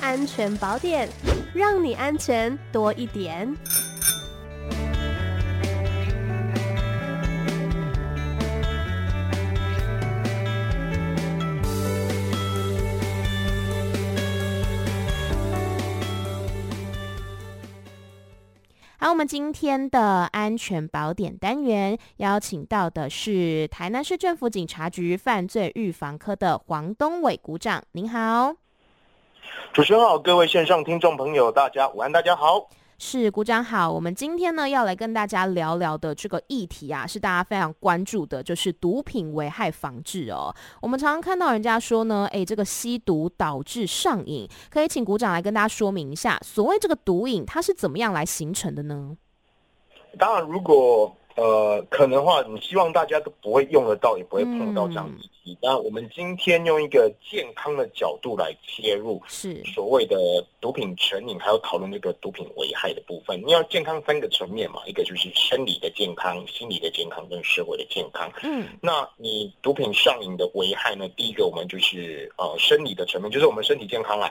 安全宝典，让你安全多一点。好，我们今天的安全宝典单元邀请到的是台南市政府警察局犯罪预防科的黄东伟股长，您好。主持人好，各位线上听众朋友，大家午安，大家好。是鼓掌好，我们今天呢要来跟大家聊聊的这个议题啊，是大家非常关注的，就是毒品危害防治哦。我们常常看到人家说呢，诶，这个吸毒导致上瘾，可以请鼓掌来跟大家说明一下，所谓这个毒瘾它是怎么样来形成的呢？当然，如果呃，可能的话，你希望大家都不会用得到，也不会碰到这样子。那、嗯、我们今天用一个健康的角度来切入，是所谓的毒品成瘾，还有讨论这个毒品危害的部分。你要健康三个层面嘛，一个就是生理的健康、心理的健康跟社会的健康。嗯，那你毒品上瘾的危害呢？第一个我们就是呃生理的层面，就是我们身体健康啊。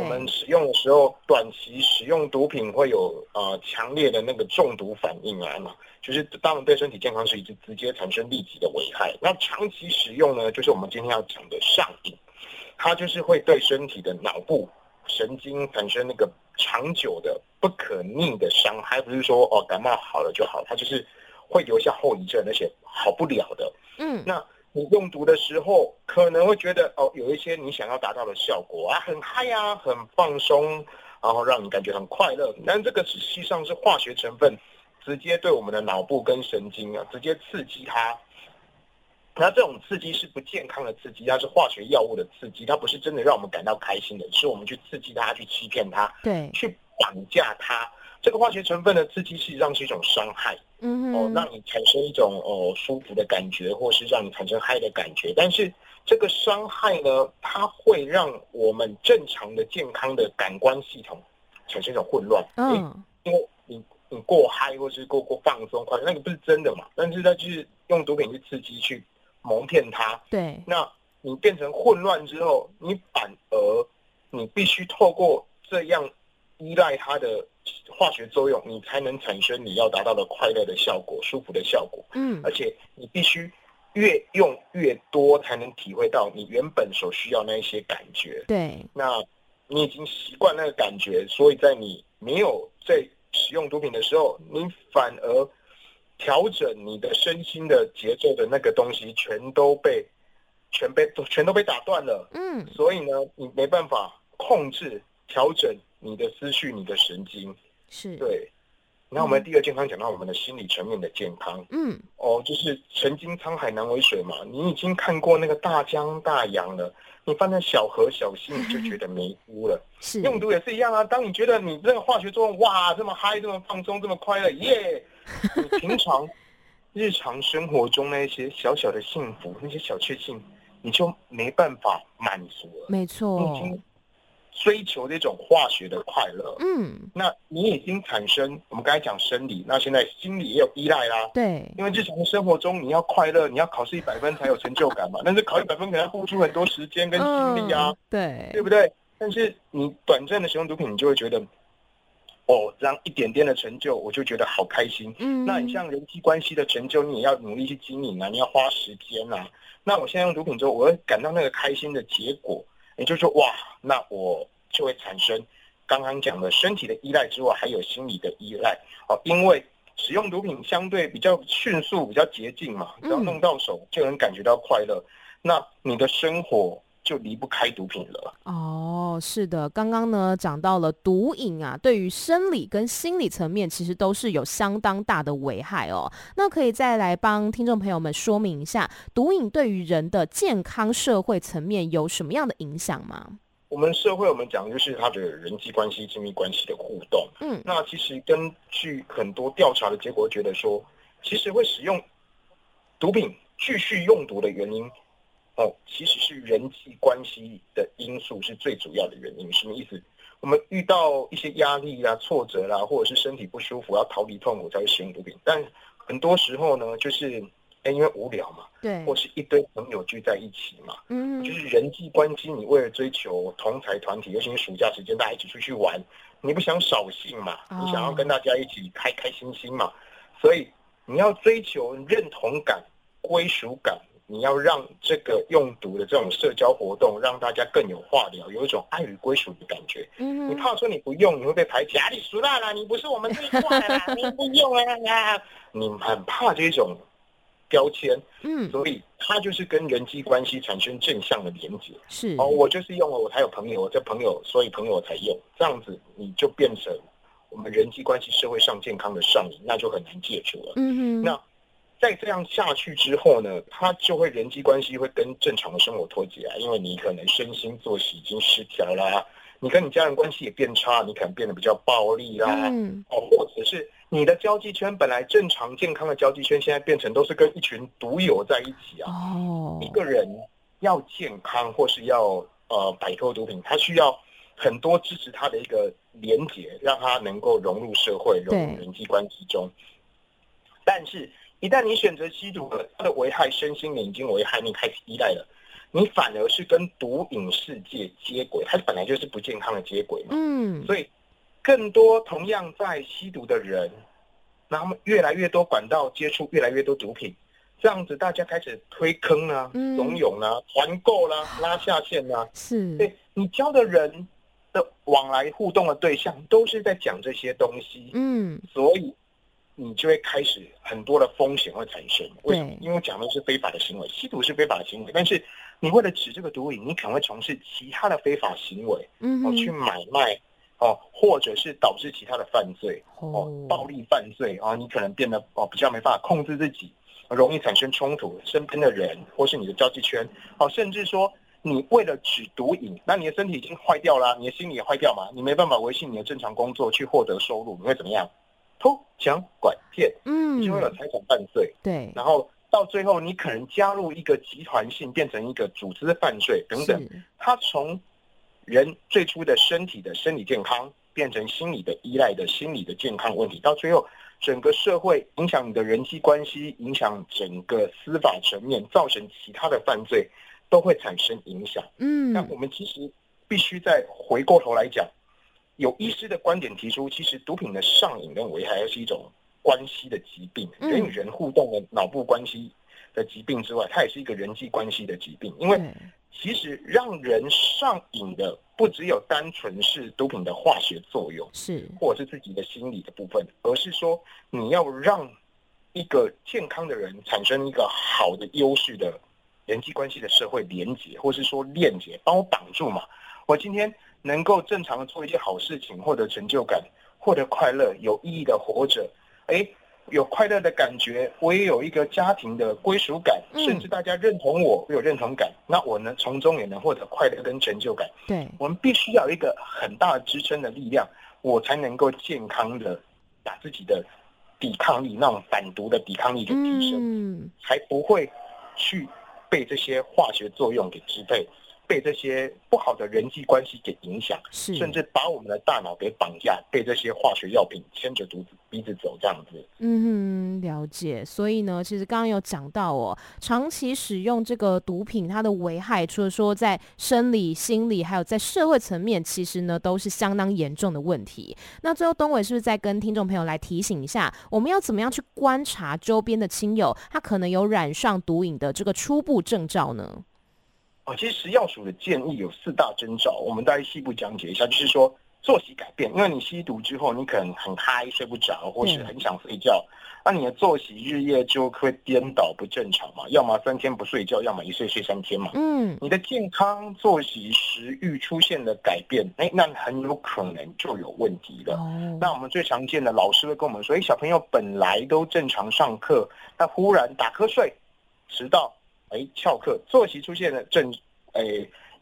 我们使用的时候，短期使用毒品会有呃强烈的那个中毒反应啊嘛，就是当然对身体健康是一直直接产生立即的危害。那长期使用呢，就是我们今天要讲的上瘾，它就是会对身体的脑部神经产生那个长久的不可逆的伤害，不是说哦感冒好了就好，它就是会留下后遗症，而且好不了的。嗯，那。你用毒的时候，可能会觉得哦，有一些你想要达到的效果啊，很嗨啊，很放松，然后让你感觉很快乐。但这个实际上是化学成分直接对我们的脑部跟神经啊，直接刺激它。那这种刺激是不健康的刺激，它是化学药物的刺激，它不是真的让我们感到开心的，是我们去刺激它，去欺骗它，对，去绑架它。这个化学成分的刺激实际上是一种伤害，嗯，哦，让你产生一种哦舒服的感觉，或是让你产生嗨的感觉。但是这个伤害呢，它会让我们正常的健康的感官系统产生一种混乱。嗯，因为你你过嗨或是过过放松，快那个不是真的嘛？但是它就是用毒品去刺激，去蒙骗它。对，那你变成混乱之后，你反而你必须透过这样依赖它的。化学作用，你才能产生你要达到的快乐的效果、舒服的效果。嗯，而且你必须越用越多，才能体会到你原本所需要那一些感觉。对，那你已经习惯那个感觉，所以在你没有在使用毒品的时候，你反而调整你的身心的节奏的那个东西，全都被全被全都被打断了。嗯，所以呢，你没办法控制调整。你的思绪，你的神经是对。那我们第二健康讲到我们的心理层面的健康，嗯，哦，就是曾经沧海难为水嘛。你已经看过那个大江大洋了，你放在小河小溪，你就觉得没辜了。是用毒也是一样啊。当你觉得你这个化学作用哇，这么嗨，这么放松，这么快乐，耶！你平常日常生活中那些小小的幸福，那些小确幸，你就没办法满足了。没错。追求这种化学的快乐，嗯，那你已经产生我们刚才讲生理，那现在心理也有依赖啦，对，因为日常生活中你要快乐，你要考试一百分才有成就感嘛，但是考一百分可能要付出很多时间跟精力啊，嗯、对，对不对？但是你短暂的使用毒品，你就会觉得，哦，这样一点点的成就，我就觉得好开心，嗯，那你像人际关系的成就，你也要努力去经营啊，你要花时间啊，那我现在用毒品之后，我会感到那个开心的结果。也就是说，哇，那我就会产生刚刚讲的身体的依赖之外，还有心理的依赖。哦，因为使用毒品相对比较迅速、比较捷径嘛，只要弄到手就能感觉到快乐。嗯、那你的生活就离不开毒品了。哦，是的，刚刚呢讲到了毒瘾啊，对于生理跟心理层面其实都是有相当大的危害哦。那可以再来帮听众朋友们说明一下，毒瘾对于人的健康、社会层面有什么样的影响吗？我们社会我们讲的就是他的人际关系、亲密关系的互动。嗯，那其实根据很多调查的结果，觉得说，其实会使用毒品继续用毒的原因。哦，其实是人际关系的因素是最主要的原因。什么意思？我们遇到一些压力啊、挫折啦、啊，或者是身体不舒服要逃离痛苦才会使用毒品。但很多时候呢，就是哎，因为无聊嘛，对，或是一堆朋友聚在一起嘛，嗯，就是人际关系，你为了追求同才团体，尤其是暑假时间，大家一起出去玩，你不想扫兴嘛，哦，你想要跟大家一起开开心心嘛，所以你要追求认同感、归属感。你要让这个用毒的这种社交活动，让大家更有话聊，有一种爱与归属的感觉。嗯，你怕说你不用，你会被排挤，啊，你输啦啦，你不是我们这一块啦，你不用啊，你很怕这种标签。嗯，所以他就是跟人际关系产生正向的连接。是哦，我就是用了，我才有朋友，我这朋友，所以朋友才用，这样子你就变成我们人际关系社会上健康的上瘾，那就很难戒除了。嗯哼，那。再这样下去之后呢，他就会人际关系会跟正常的生活脱节啊，因为你可能身心作息已经失调啦，你跟你家人关系也变差，你可能变得比较暴力啦，嗯，哦，或者是你的交际圈本来正常健康的交际圈，现在变成都是跟一群毒友在一起啊。哦，一个人要健康或是要呃摆脱毒品，他需要很多支持他的一个连结，让他能够融入社会，融入人际关系中，但是。一旦你选择吸毒了，它的危害身心灵已经危害你开始依赖了，你反而是跟毒瘾世界接轨，它本来就是不健康的接轨嘛。嗯，所以更多同样在吸毒的人，那他们越来越多管道接触越来越多毒品，这样子大家开始推坑啊、怂恿啊、团购啦、拉下线啊。是，对你交的人的往来互动的对象都是在讲这些东西。嗯，所以。你就会开始很多的风险会产生，为什么？因为讲的是非法的行为，吸毒是非法的行为，但是你为了止这个毒瘾，你可能会从事其他的非法行为，嗯，哦，去买卖，哦，或者是导致其他的犯罪，哦，暴力犯罪啊，你可能变得哦比较没办法控制自己，容易产生冲突，身边的人或是你的交际圈，哦，甚至说你为了止毒瘾，那你的身体已经坏掉了，你的心理也坏掉嘛，你没办法维系你的正常工作去获得收入，你会怎么样？偷抢拐骗，嗯，就会有财产犯罪，对，然后到最后，你可能加入一个集团性，变成一个组织的犯罪等等。他从人最初的身体的生理健康，变成心理的依赖的心理的健康问题，到最后整个社会影响你的人际关系，影响整个司法层面，造成其他的犯罪都会产生影响。嗯，那我们其实必须再回过头来讲。有医师的观点提出，其实毒品的上瘾跟危害是一种关系的疾病，人与人互动的脑部关系的疾病之外，它也是一个人际关系的疾病。因为其实让人上瘾的不只有单纯是毒品的化学作用，是或者是自己的心理的部分，而是说你要让一个健康的人产生一个好的优势的人际关系的社会连结，或是说链接，帮我绑住嘛。我今天。能够正常的做一些好事情，获得成就感，获得快乐，有意义的活着，哎，有快乐的感觉，我也有一个家庭的归属感，甚至大家认同我，我有认同感，那我呢，从中也能获得快乐跟成就感。对，我们必须要有一个很大的支撑的力量，我才能够健康的把自己的抵抗力，那种反毒的抵抗力给提升，嗯，才不会去被这些化学作用给支配。被这些不好的人际关系给影响，是甚至把我们的大脑给绑架，被这些化学药品牵着鼻子鼻子走，这样子。嗯哼，了解。所以呢，其实刚刚有讲到哦，长期使用这个毒品，它的危害，除了说在生理、心理，还有在社会层面，其实呢都是相当严重的问题。那最后，东伟是不是再跟听众朋友来提醒一下，我们要怎么样去观察周边的亲友，他可能有染上毒瘾的这个初步征兆呢？啊，其实食药署的建议有四大征兆，我们大概细部讲解一下。就是说，作息改变，因为你吸毒之后，你可能很嗨，睡不着，或是很想睡觉，那你的作息日夜就会颠倒不正常嘛，要么三天不睡觉，要么一睡睡三天嘛。嗯，你的健康作息食欲出现了改变，哎，那很有可能就有问题了。哦，那我们最常见的老师会跟我们说，哎，小朋友本来都正常上课，那忽然打瞌睡，迟到。哎，翘课，作息出现了正，哎，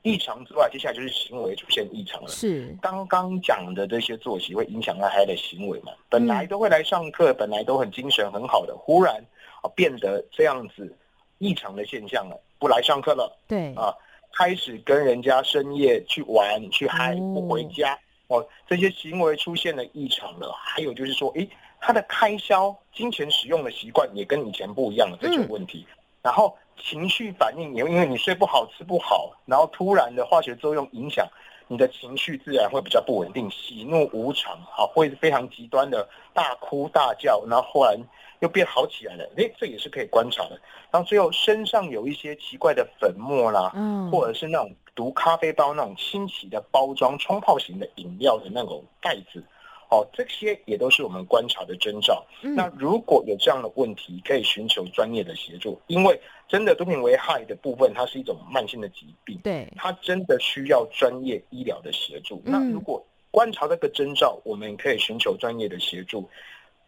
异常之外，接下来就是行为出现异常了。是刚刚讲的这些作息会影响到他的行为嘛？本来都会来上课，嗯、本来都很精神很好的，忽然啊变得这样子异常的现象了，不来上课了。对啊，开始跟人家深夜去玩去嗨，不回家哦，哦，这些行为出现了异常了。还有就是说，诶。他的开销、金钱使用的习惯也跟以前不一样了，这种问题。嗯、然后情绪反应也因为你睡不好、吃不好，然后突然的化学作用影响你的情绪，自然会比较不稳定，喜怒无常，好，会非常极端的大哭大叫，然后忽然又变好起来了。诶，这也是可以观察的。然后最后身上有一些奇怪的粉末啦，嗯，或者是那种毒咖啡包那种新奇的包装、冲泡型的饮料的那种盖子。哦，这些也都是我们观察的征兆。嗯、那如果有这样的问题，可以寻求专业的协助，因为真的毒品危害的部分，它是一种慢性的疾病，对，它真的需要专业医疗的协助。嗯、那如果观察这个征兆，我们可以寻求专业的协助，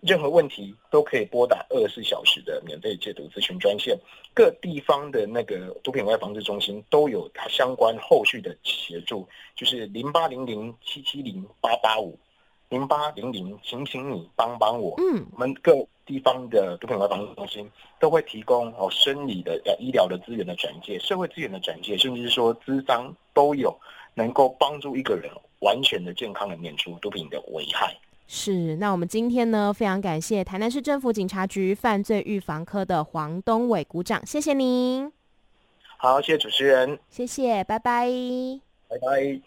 任何问题都可以拨打二十四小时的免费戒毒咨询专线，各地方的那个毒品危害防治中心都有它相关后续的协助，就是零八零零七七零八八五。零八零零，请请你帮帮我。嗯，我们各地方的毒品危害防治中心都会提供哦生理的呃医疗的资源的转介、社会资源的转介，甚至是说资商都有，能够帮助一个人完全的健康的免除毒品的危害。是，那我们今天呢，非常感谢台南市政府警察局犯罪预防科的黄东伟鼓掌，谢谢您。好，谢谢主持人，谢谢，拜拜，拜拜。